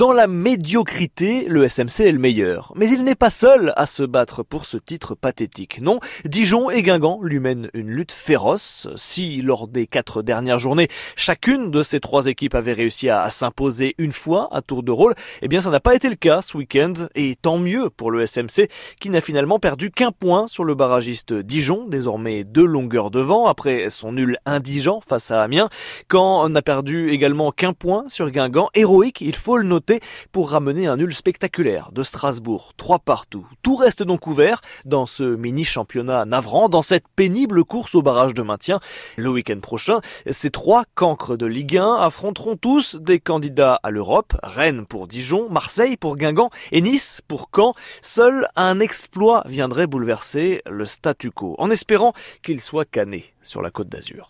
Dans la médiocrité, le SMC est le meilleur. Mais il n'est pas seul à se battre pour ce titre pathétique. Non, Dijon et Guingamp lui mènent une lutte féroce. Si, lors des quatre dernières journées, chacune de ces trois équipes avait réussi à, s'imposer une fois à tour de rôle, eh bien ça n'a pas été le cas ce week-end. Et tant mieux pour le SMC qui n'a finalement perdu qu'un point sur le barragiste Dijon, désormais deux longueurs devant après son nul indigent face à Amiens. Quand on a perdu également qu'un point sur Guingamp, héroïque, il faut le noter pour ramener un nul spectaculaire de Strasbourg, trois partout. Tout reste donc ouvert dans ce mini-championnat navrant, dans cette pénible course au barrage de maintien. Le week-end prochain, ces trois cancres de Ligue 1 affronteront tous des candidats à l'Europe, Rennes pour Dijon, Marseille pour Guingamp et Nice pour Caen. Seul un exploit viendrait bouleverser le statu quo, en espérant qu'il soit cané sur la côte d'Azur.